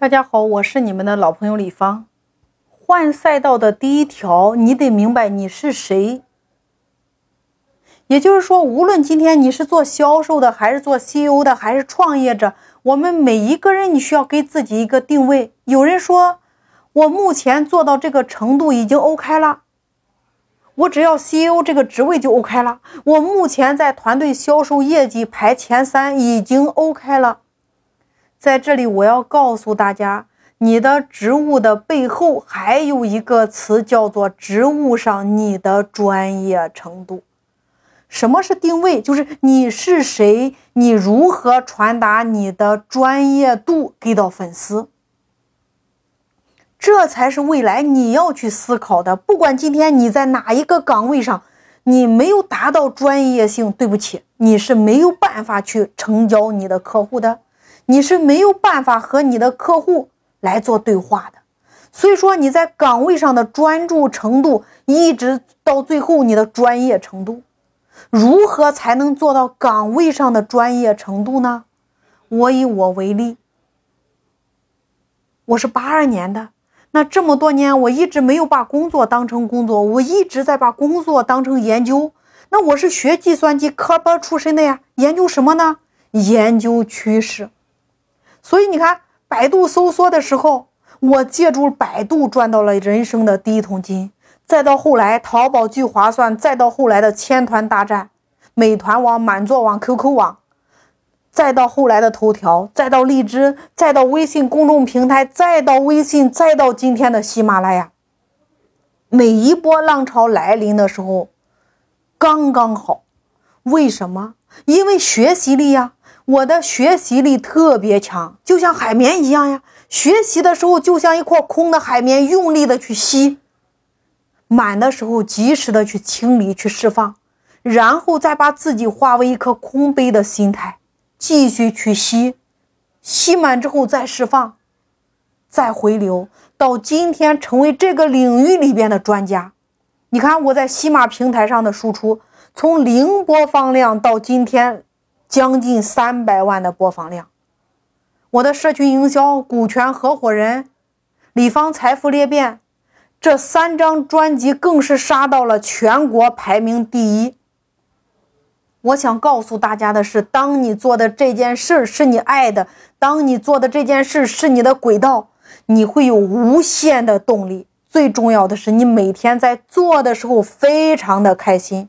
大家好，我是你们的老朋友李芳。换赛道的第一条，你得明白你是谁。也就是说，无论今天你是做销售的，还是做 CEO 的，还是创业者，我们每一个人，你需要给自己一个定位。有人说，我目前做到这个程度已经 OK 了，我只要 CEO 这个职位就 OK 了。我目前在团队销售业绩排前三，已经 OK 了。在这里，我要告诉大家，你的职务的背后还有一个词，叫做职务上你的专业程度。什么是定位？就是你是谁，你如何传达你的专业度给到粉丝，这才是未来你要去思考的。不管今天你在哪一个岗位上，你没有达到专业性，对不起，你是没有办法去成交你的客户的。你是没有办法和你的客户来做对话的，所以说你在岗位上的专注程度，一直到最后你的专业程度，如何才能做到岗位上的专业程度呢？我以我为例，我是八二年的，那这么多年我一直没有把工作当成工作，我一直在把工作当成研究。那我是学计算机科班出身的呀，研究什么呢？研究趋势。所以你看，百度搜索的时候，我借助百度赚到了人生的第一桶金。再到后来，淘宝聚划算，再到后来的千团大战，美团网、满座网、QQ 网，再到后来的头条，再到荔枝，再到微信公众平台，再到微信，再到今天的喜马拉雅。每一波浪潮来临的时候，刚刚好。为什么？因为学习力呀。我的学习力特别强，就像海绵一样呀。学习的时候就像一块空的海绵，用力的去吸；满的时候及时的去清理、去释放，然后再把自己化为一颗空杯的心态，继续去吸。吸满之后再释放，再回流，到今天成为这个领域里边的专家。你看我在喜马平台上的输出，从零播放量到今天。将近三百万的播放量，我的社群营销、股权合伙人、李芳财富裂变这三张专辑更是杀到了全国排名第一。我想告诉大家的是，当你做的这件事是你爱的，当你做的这件事是你的轨道，你会有无限的动力。最重要的是，你每天在做的时候非常的开心。